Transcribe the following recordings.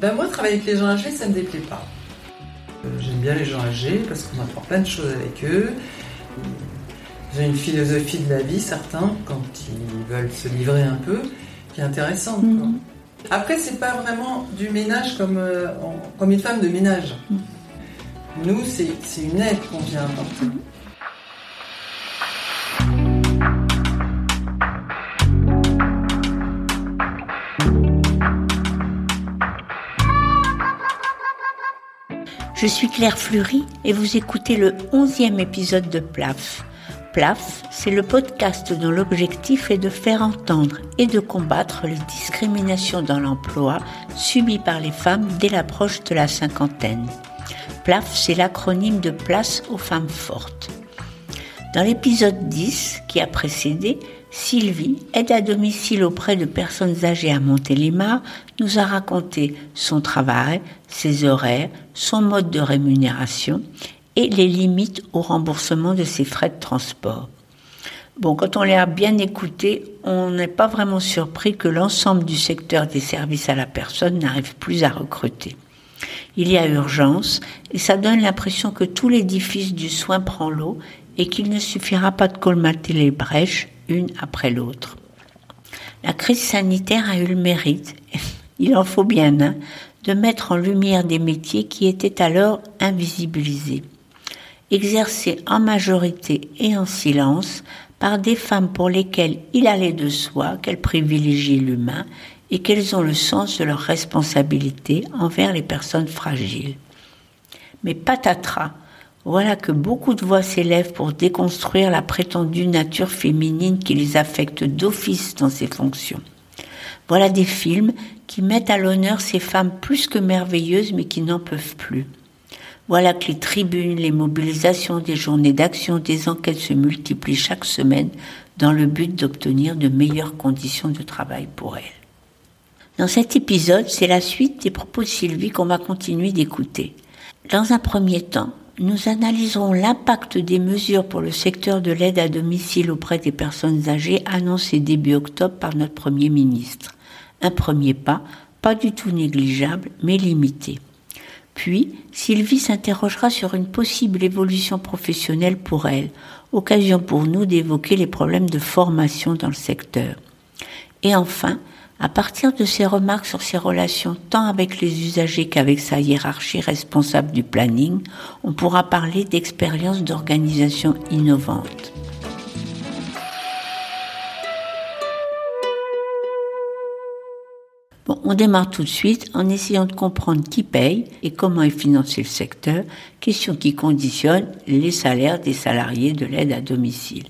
Ben moi, travailler avec les gens âgés, ça ne me déplaît pas. J'aime bien les gens âgés parce qu'on apprend plein de choses avec eux. Ils ont une philosophie de la vie, certains, quand ils veulent se livrer un peu, qui est intéressante. quoi. Mhm. Après, c'est pas vraiment du ménage comme, euh, comme une femme de ménage. Nous, c'est c'est une aide qu'on vient apporter. Je suis Claire Fleury et vous écoutez le 11e épisode de PLAF. PLAF, c'est le podcast dont l'objectif est de faire entendre et de combattre les discriminations dans l'emploi subies par les femmes dès l'approche de la cinquantaine. PLAF, c'est l'acronyme de Place aux femmes fortes. Dans l'épisode 10 qui a précédé, Sylvie, aide à domicile auprès de personnes âgées à Montélimar, nous a raconté son travail, ses horaires, son mode de rémunération et les limites au remboursement de ses frais de transport. Bon, quand on l'a bien écouté, on n'est pas vraiment surpris que l'ensemble du secteur des services à la personne n'arrive plus à recruter. Il y a urgence et ça donne l'impression que tout l'édifice du soin prend l'eau et qu'il ne suffira pas de colmater les brèches une après l'autre. La crise sanitaire a eu le mérite, il en faut bien un, de mettre en lumière des métiers qui étaient alors invisibilisés, exercés en majorité et en silence par des femmes pour lesquelles il allait de soi qu'elles privilégient l'humain et qu'elles ont le sens de leur responsabilité envers les personnes fragiles. Mais patatras, voilà que beaucoup de voix s'élèvent pour déconstruire la prétendue nature féminine qui les affecte d'office dans ces fonctions. Voilà des films qui mettent à l'honneur ces femmes plus que merveilleuses mais qui n'en peuvent plus. Voilà que les tribunes, les mobilisations, des journées d'action, des enquêtes se multiplient chaque semaine dans le but d'obtenir de meilleures conditions de travail pour elles. Dans cet épisode, c'est la suite des propos de Sylvie qu'on va continuer d'écouter. Dans un premier temps, nous analyserons l'impact des mesures pour le secteur de l'aide à domicile auprès des personnes âgées annoncées début octobre par notre Premier ministre. Un premier pas, pas du tout négligeable, mais limité. Puis, Sylvie s'interrogera sur une possible évolution professionnelle pour elle, occasion pour nous d'évoquer les problèmes de formation dans le secteur. Et enfin, à partir de ses remarques sur ses relations tant avec les usagers qu'avec sa hiérarchie responsable du planning, on pourra parler d'expériences d'organisation innovantes. Bon, on démarre tout de suite en essayant de comprendre qui paye et comment est financé le secteur, question qui conditionne les salaires des salariés de l'aide à domicile.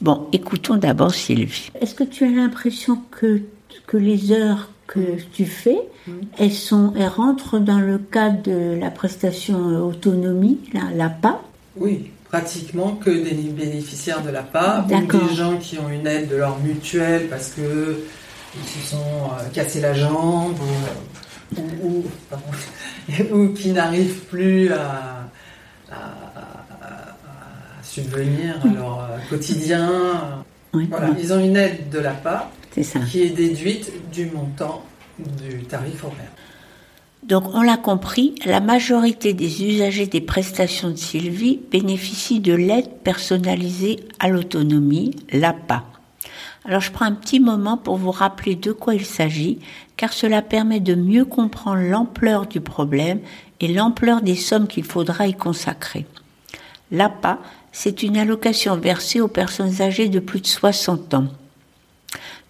Bon, écoutons d'abord Sylvie. Est-ce que tu as l'impression que, que les heures que tu fais, elles, sont, elles rentrent dans le cadre de la prestation autonomie, la, la PA Oui, pratiquement que des bénéficiaires de la PA ou des gens qui ont une aide de leur mutuelle parce que ils se sont euh, cassés la jambe ou, ou- ou- pardon, ou qui n'arrivent plus à, à- à- à subvenir à leur euh, quotidien. Oui, Voilà, oui, ils ont une aide de la PA c'est ça. qui est déduite du montant du tarif horaire. Donc, on l'a compris, la majorité des usagers des prestations de Sylvie bénéficient de l'aide personnalisée à l'autonomie, l'APA. Alors, je prends un petit moment pour vous rappeler de quoi il s'agit, car cela permet de mieux comprendre l'ampleur du problème et l'ampleur des sommes qu'il faudra y consacrer. L'APA, c'est une allocation versée aux personnes âgées de plus de 60 ans.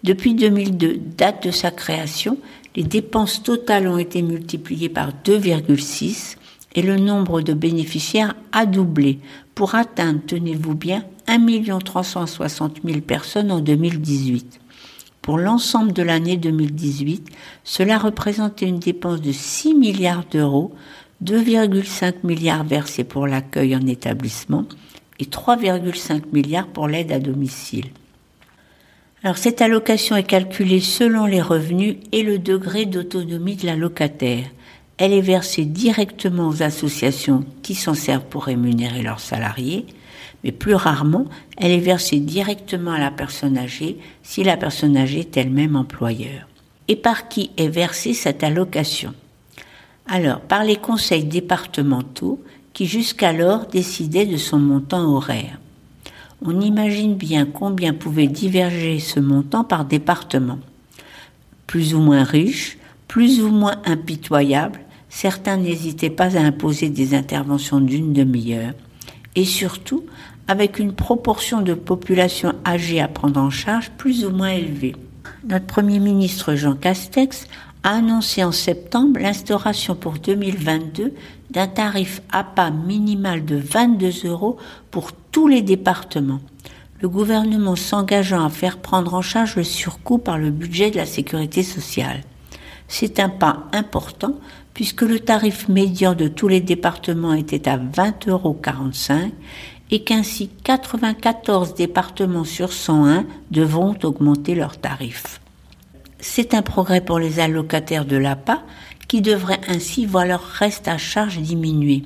Depuis 2002, date de sa création, les dépenses totales ont été multipliées par 2,6 et le nombre de bénéficiaires a doublé pour atteindre, tenez-vous bien, 1 360 000 personnes en 2018. Pour l'ensemble de l'année 2018, cela représentait une dépense de 6 milliards d'euros, 2,5 milliards versés pour l'accueil en établissement et 3,5 milliards pour l'aide à domicile. Alors cette allocation est calculée selon les revenus et le degré d'autonomie de la locataire. Elle est versée directement aux associations qui s'en servent pour rémunérer leurs salariés, mais plus rarement, elle est versée directement à la personne âgée si la personne âgée est elle-même employeur. Et par qui est versée cette allocation? Alors, par les conseils départementaux qui jusqu'alors décidaient de son montant horaire. On imagine bien combien pouvait diverger ce montant par département. Plus ou moins riche, plus ou moins impitoyable, certains n'hésitaient pas à imposer des interventions d'une demi-heure, et surtout avec une proportion de population âgée à prendre en charge plus ou moins élevée. Notre Premier ministre Jean Castex a annoncé en septembre l'instauration pour 2022 d'un tarif APA minimal de 22 euros pour tous les départements, le gouvernement s'engageant à faire prendre en charge le surcoût par le budget de la sécurité sociale. C'est un pas important puisque le tarif médian de tous les départements était à 20,45 euros et qu'ainsi 94 départements sur 101 devront augmenter leurs tarifs. C'est un progrès pour les allocataires de l'APA qui devraient ainsi voir leur reste à charge diminuer.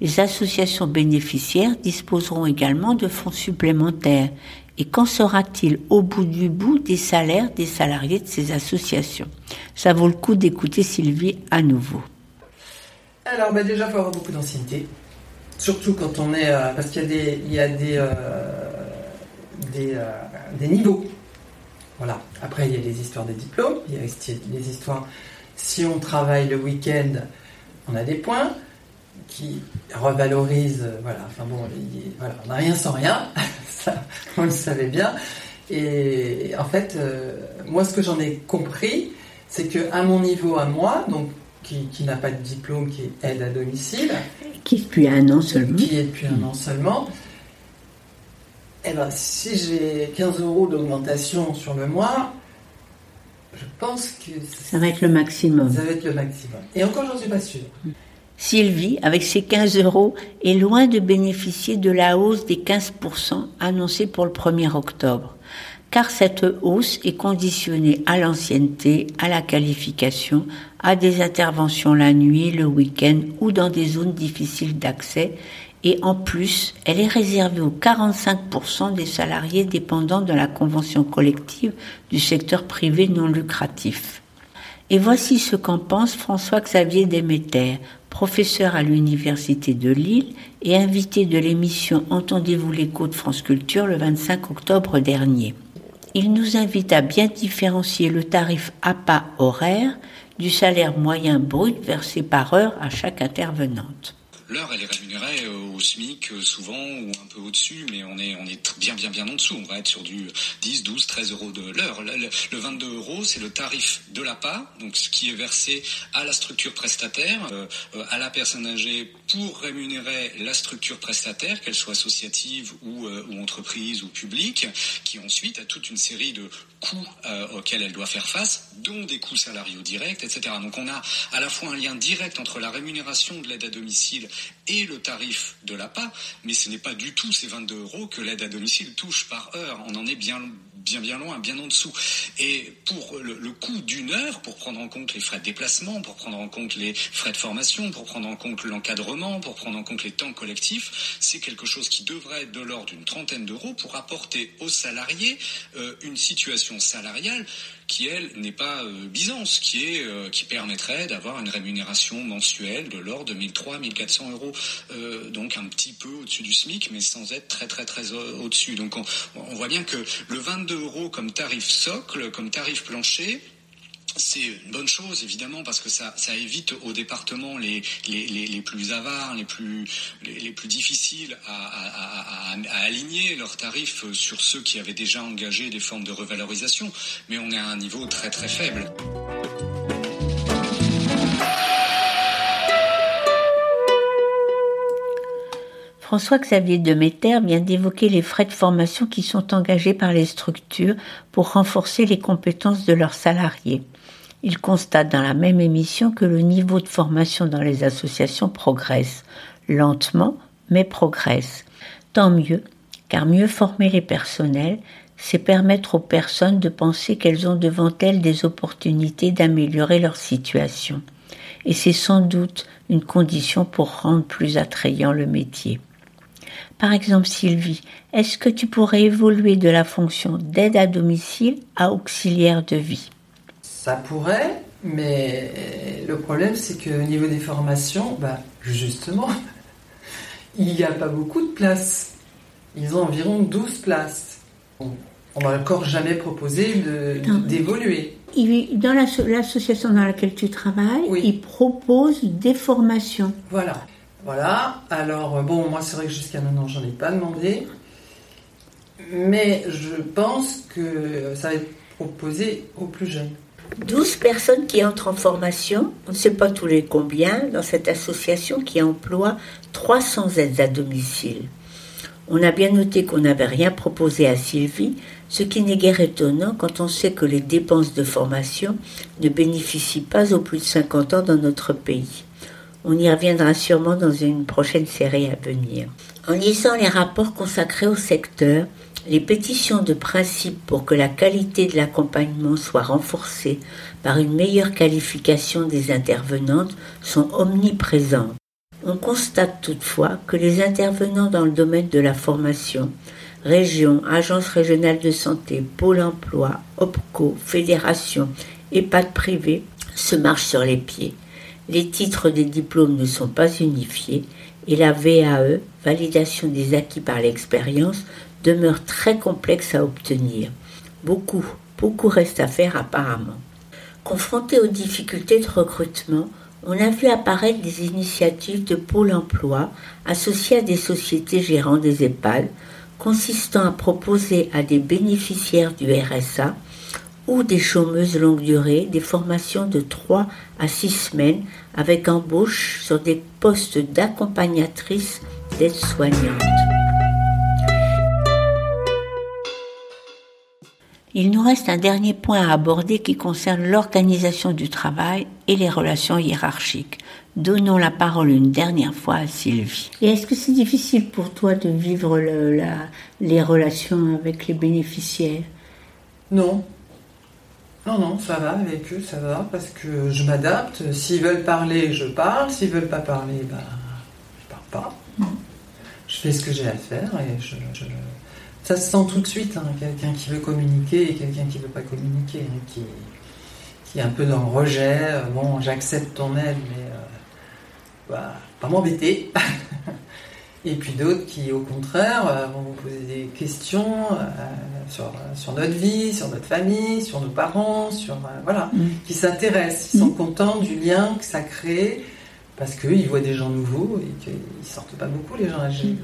Les associations bénéficiaires disposeront également de fonds supplémentaires. Et qu'en sera-t-il au bout du bout des salaires des salariés de ces associations? Ça vaut le coup d'écouter Sylvie à nouveau. Alors bah déjà, il faut avoir beaucoup d'ancienneté. Surtout quand on est... Euh, parce qu'il y a des, il y a des, euh, des, euh, des, niveaux. Voilà. Après, il y a les histoires des diplômes. Il y a les histoires... Si on travaille le week-end, on a des points qui revalorisent... Voilà. Enfin bon, voilà, on n'a rien sans rien. Ça, on le savait bien. Et en fait, moi, ce que j'en ai compris, c'est que à mon niveau, à moi, donc qui, n'a pas de diplôme, qui est aide à domicile. Qui est depuis un an seulement. Qui est depuis un an seulement. Eh ben, si j'ai 15 euros d'augmentation sur le mois, je pense que. Ça va être le maximum. Ça va être le maximum. Et encore, j'en suis pas sûre. Sylvie, avec ses 15 euros, est loin de bénéficier de la hausse des 15% annoncée pour le 1er octobre car cette hausse est conditionnée à l'ancienneté, à la qualification, à des interventions la nuit, le week-end ou dans des zones difficiles d'accès et en plus, elle est réservée aux 45% des salariés dépendants de la convention collective du secteur privé non lucratif. Et voici ce qu'en pense François-Xavier Demeter, professeur à l'Université de Lille et invité de l'émission Entendez-vous l'écho de France Culture le 25 octobre dernier il nous invite à bien différencier le tarif APA horaire du salaire moyen brut versé par heure à chaque intervenante. L'heure, elle est rémunérée euh, au SMIC euh, souvent ou un peu au-dessus, mais on est, on est bien, bien, bien en dessous. On va être sur du 10, 12, 13 euros de l'heure. Le, 22 euros, c'est le tarif de l'APA, donc ce qui est versé à la structure prestataire, euh, à la personne âgée pour rémunérer la structure prestataire, qu'elle soit associative ou entreprise ou publique, qui ensuite a toute une série de coûts auxquels elle doit faire face, dont des coûts salariaux directs, etc. Donc on a à la fois un lien direct entre la rémunération de l'aide à domicile et le tarif de l'APA, mais ce n'est pas du tout ces 22 euros que l'aide à domicile touche par heure. On en est bien bien bien loin, bien en dessous. Et pour le, coût d'une heure, pour prendre en compte les frais de déplacement, pour prendre en compte les frais de formation, pour prendre en compte l'encadrement, pour prendre en compte les temps collectifs, c'est quelque chose qui devrait être de l'ordre d'une trentaine d'euros pour apporter aux salariés euh, une situation salariale qui elle n'est pas euh, Byzance, qui est euh, qui permettrait d'avoir une rémunération mensuelle de l'ordre de 1300-1400 euros, euh, donc un petit peu au-dessus du SMIC, mais sans être très très très au-dessus. Donc on, on voit bien que le 22 euros comme tarif socle, comme tarif plancher, c'est une bonne chose évidemment parce que ça, évite aux départements les, plus avares, les plus, les, plus difficiles à, aligner leurs tarifs sur ceux qui avaient déjà engagé des formes de revalorisation, mais on est à un niveau très très faible. François-Xavier Demeter vient d'évoquer les frais de formation qui sont engagés par les structures pour renforcer les compétences de leurs salariés. Il constate dans la même émission que le niveau de formation dans les associations progresse, lentement, mais progresse. Tant mieux, car mieux former les personnels, c'est permettre aux personnes de penser qu'elles ont devant elles des opportunités d'améliorer leur situation. Et c'est sans doute une condition pour rendre plus attrayant le métier. Par exemple, Sylvie, est-ce que tu pourrais évoluer de la fonction d'aide à domicile à auxiliaire de vie? Ça pourrait, Mais le problème, c'est qu'au niveau des formations, bah, justement, il n'y a pas beaucoup de places. Ils ont environ 12 places. On n'a encore jamais proposé d'évoluer. Dans l'association dans laquelle tu travailles, ils proposent des formations. Voilà. Voilà. Alors, bon, moi, c'est vrai que jusqu'à maintenant, j'en ai pas demandé. Mais je pense que ça va être proposé aux plus jeunes. 12 personnes qui entrent en formation, on ne sait pas tous les combien, dans cette association qui emploie 300 aides à domicile. On a bien noté qu'on n'avait rien proposé à Sylvie, ce qui n'est guère étonnant quand on sait que les dépenses de formation ne bénéficient pas aux plus de 50 ans dans notre pays. On y reviendra sûrement dans une prochaine série à venir. En lisant les rapports consacrés au secteur, les pétitions de principe pour que la qualité de l'accompagnement soit renforcée par une meilleure qualification des intervenantes sont omniprésentes. On constate toutefois que les intervenants dans le domaine de la formation, régions, agences régionales de santé, pôle emploi, OPCO, fédérations, EHPAD privés, se marchent sur les pieds. Les titres des diplômes ne sont pas unifiés et la VAE, validation des acquis par l'expérience, demeure très complexe à obtenir. Beaucoup, beaucoup reste à faire apparemment. Confronté aux difficultés de recrutement, on a vu apparaître des initiatives de pôle emploi associées à des sociétés gérant des EHPAD, consistant à proposer à des bénéficiaires du RSA ou des chômeuses longue durée des formations de 3 à 6 semaines avec embauche sur des postes d'accompagnatrices d'aide-soignantes. Il nous reste un dernier point à aborder qui concerne l'organisation du travail et les relations hiérarchiques. Donnons la parole une dernière fois à Sylvie. Et est-ce que c'est difficile pour toi de vivre les relations avec les bénéficiaires? Non. Non, non, ça va avec eux, ça va, parce que je m'adapte. S'ils veulent parler, je parle. S'ils veulent pas parler, ben, je parle pas. Mm. Je fais ce que j'ai à faire et je ça se sent tout de suite, hein, quelqu'un qui veut communiquer et quelqu'un qui ne veut pas communiquer, hein, qui, qui, est un peu dans le rejet. Euh, bon, j'accepte ton aide, mais euh, bah, pas m'embêter. et puis d'autres qui, au contraire, euh, vont vous poser des questions sur, sur, notre vie, sur notre famille, sur nos parents, sur voilà, mm. qui s'intéressent, ils sont mm. contents du lien que ça crée parce qu'ils voient des gens nouveaux et qu'ils sortent pas beaucoup les gens âgés.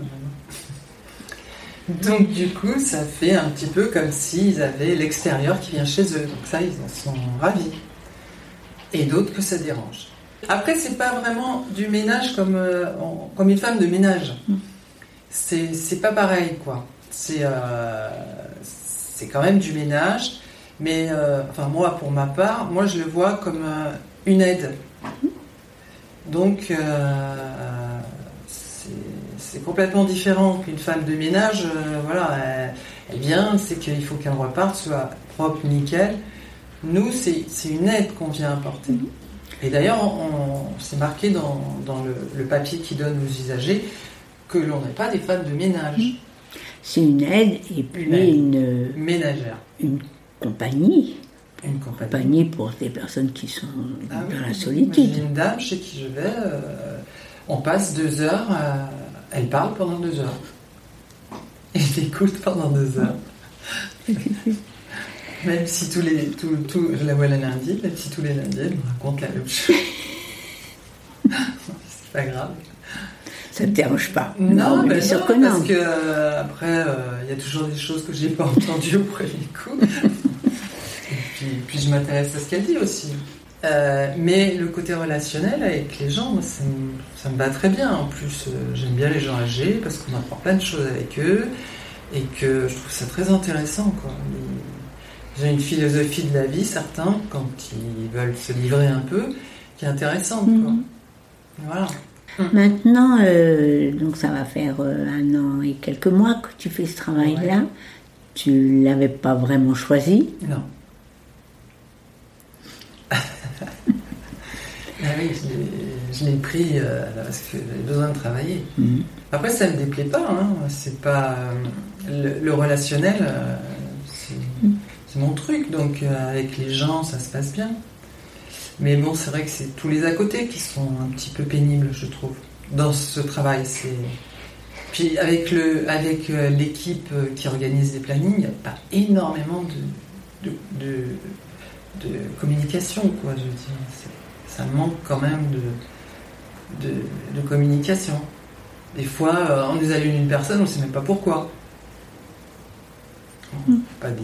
Donc du coup, ça fait un petit peu comme s'ils avaient l'extérieur qui vient chez eux. Donc ça, ils en sont ravis. Et d'autres que ça dérange. Après, c'est pas vraiment du ménage comme, euh, comme une femme de ménage. C'est pas pareil, quoi. C'est euh, quand même du ménage. Mais euh, enfin, moi, pour ma part, moi, je le vois comme une aide. Donc, c'est complètement différent qu'une femme de ménage. Euh, voilà, elle, vient, c'est qu'il faut qu'un repart soit propre, nickel. Nous, c'est une aide qu'on vient apporter. Mhm. Et d'ailleurs, on, c'est marqué dans, le, papier qui donne aux usagers que l'on n'est pas des femmes de ménage. Mhm. C'est une aide et puis une, ménagère. Une compagnie. Une compagnie. pour des personnes qui sont ah dans la solitude. J'ai une dame chez qui je vais, euh, on passe deux heures à elle parle pendant deux heures. Et j'écoute pendant deux heures. même si tous les. Tout, tout, je la vois le lundi, même si tous les lundis, elle me raconte la même chose. C'est pas grave. Ça ne te dérange pas Non, mais bien sûr que non. Parce que euh, après, euh, il y a toujours des choses que j'ai pas entendues au premier coup. et puis, puis je m'intéresse à ce qu'elle dit aussi. Euh, mais le côté relationnel avec les gens, ça, me, va très bien. En plus, euh, j'aime bien les gens âgés parce qu'on apprend plein de choses avec eux et que je trouve ça très intéressant. J'ai une philosophie de la vie, certains, quand ils veulent se livrer un peu, qui est intéressante. Mhm. Voilà. Maintenant, euh, donc ça va faire un an et quelques mois que tu fais ce travail-là. Tu l'avais pas vraiment choisi. Non. Ah oui, je l'ai pris euh, parce que j'avais besoin de travailler. Mhm. Après, ça ne me déplaît pas. Hein. C'est pas euh, le, relationnel, euh, mhm. c'est mon truc. Donc, avec les gens, ça se passe bien. Mais bon, c'est vrai que c'est tous les à côté qui sont un petit peu pénibles, je trouve, dans ce travail. C'est puis avec le avec l'équipe qui organise les plannings, il n'y a pas énormément de, de, de, communication, quoi. Je veux dire, ça manque quand même de, de, communication. Des fois, euh, on désallume une personne, on ne sait même pas pourquoi. Hmm. Pas des.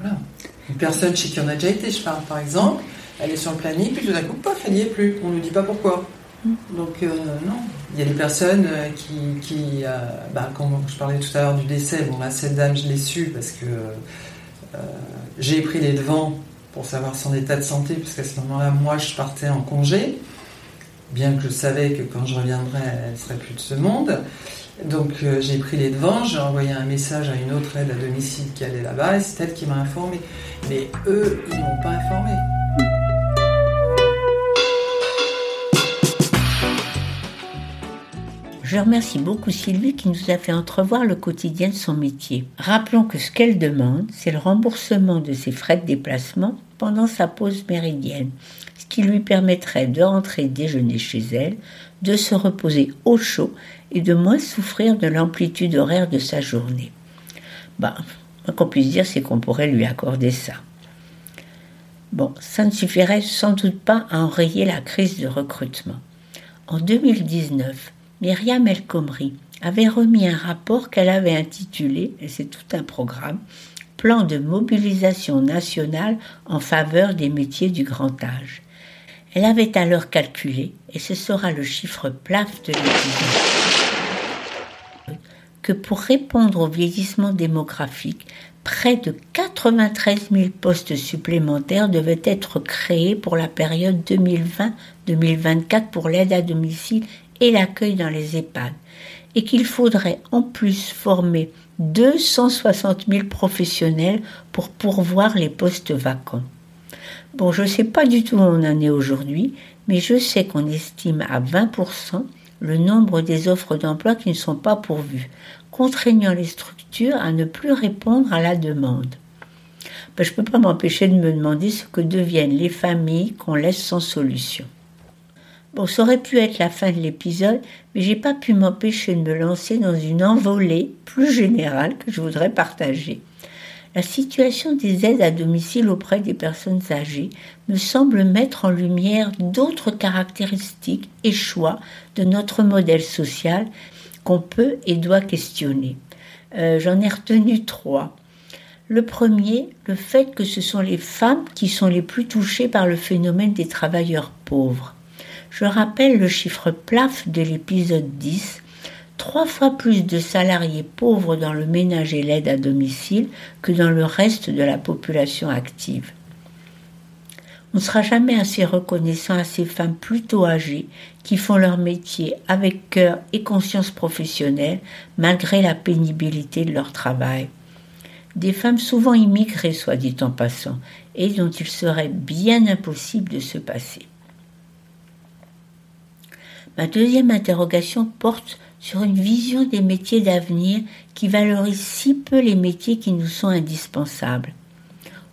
Voilà. Une personne chez qui on a déjà été, je parle par exemple, elle est sur le planning, puis tout d'un coup, paf, elle n'y est plus. On ne nous dit pas pourquoi. Hmm. Donc, euh, non. Il y a des personnes euh, qui. qui bah, quand je parlais tout à l'heure du décès, bon, là, cette dame, je l'ai su parce que j'ai pris les devants pour savoir son état de santé, puisqu'à ce moment-là, moi, je partais en congé, bien que je savais que quand je reviendrais, elle serait plus de ce monde. Donc euh, j'ai pris les devants, j'ai envoyé un message à une autre aide à domicile qui allait là-bas, et c'est elle qui m'a informé. Mais eux, ils m'ont pas informé. Je remercie beaucoup Sylvie qui nous a fait entrevoir le quotidien de son métier. Rappelons que ce qu'elle demande, c'est le remboursement de ses frais de déplacement pendant sa pause méridienne, ce qui lui permettrait de rentrer déjeuner chez elle, de se reposer au chaud et de moins souffrir de l'amplitude horaire de sa journée. Bah, qu'on puisse dire, c'est qu'on pourrait lui accorder ça. Bon, ça ne suffirait sans doute pas à enrayer la crise de recrutement. En 2019, Myriam El Khomri avait remis un rapport qu'elle avait intitulé, et c'est tout un programme, Plan de mobilisation nationale en faveur des métiers du grand âge. Elle avait alors calculé, et ce sera le chiffre plaf de l'épisode, que pour répondre au vieillissement démographique, près de 93 000 postes supplémentaires devaient être créés pour la période 2020-2024 pour l'aide à domicile et l'accueil dans les EHPAD, et qu'il faudrait en plus former 260 000 professionnels pour pourvoir les postes vacants. Bon, je ne sais pas du tout où on en est aujourd'hui, mais je sais qu'on estime à 20% le nombre des offres d'emploi qui ne sont pas pourvues, contraignant les structures à ne plus répondre à la demande. Ben, je ne peux pas m'empêcher de me demander ce que deviennent les familles qu'on laisse sans solution. Bon, ça aurait pu être la fin de l'épisode, mais j'ai pas pu m'empêcher de me lancer dans une envolée plus générale que je voudrais partager. La situation des aides à domicile auprès des personnes âgées me semble mettre en lumière d'autres caractéristiques et choix de notre modèle social qu'on peut et doit questionner. Euh, j'en ai retenu trois. Le premier, le fait que ce sont les femmes qui sont les plus touchées par le phénomène des travailleurs pauvres. Je rappelle le chiffre plaf de l'épisode 10, trois fois plus de salariés pauvres dans le ménage et l'aide à domicile que dans le reste de la population active. On ne sera jamais assez reconnaissant à ces femmes plutôt âgées qui font leur métier avec cœur et conscience professionnelle malgré la pénibilité de leur travail. Des femmes souvent immigrées, soit dit en passant, et dont il serait bien impossible de se passer. Ma deuxième interrogation porte sur une vision des métiers d'avenir qui valorise si peu les métiers qui nous sont indispensables.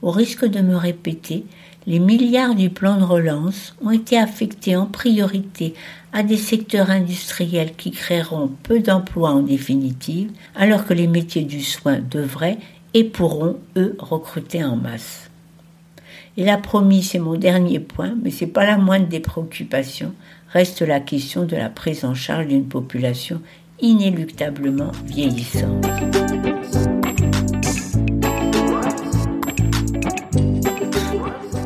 Au risque de me répéter, les milliards du plan de relance ont été affectés en priorité à des secteurs industriels qui créeront peu d'emplois en définitive, alors que les métiers du soin devraient et pourront, eux, recruter en masse. Et la promis, c'est mon dernier point, mais c'est pas la moindre des préoccupations, reste la question de la prise en charge d'une population inéluctablement vieillissante.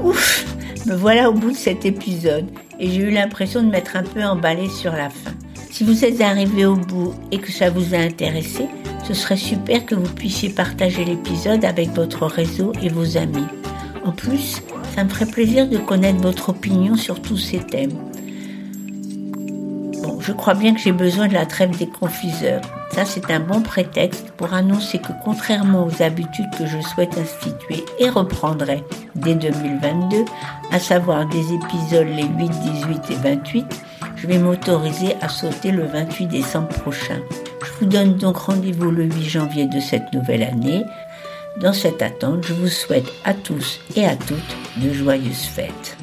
Ouf, me voilà au bout de cet épisode et j'ai eu l'impression de m'être un peu emballée sur la fin. Si vous êtes arrivé au bout et que ça vous a intéressé, ce serait super que vous puissiez partager l'épisode avec votre réseau et vos amis. En plus, ça me ferait plaisir de connaître votre opinion sur tous ces thèmes je crois bien que j'ai besoin de la trêve des confiseurs. Ça, c'est un bon prétexte pour annoncer que contrairement aux habitudes que je souhaite instituer et reprendrai dès 2022, à savoir des épisodes les 8, 18 et 28, je vais m'autoriser à sauter le 28 décembre prochain. Je vous donne donc rendez-vous le 8 janvier de cette nouvelle année Dans cette attente, je vous souhaite à tous et à toutes de joyeuses fêtes.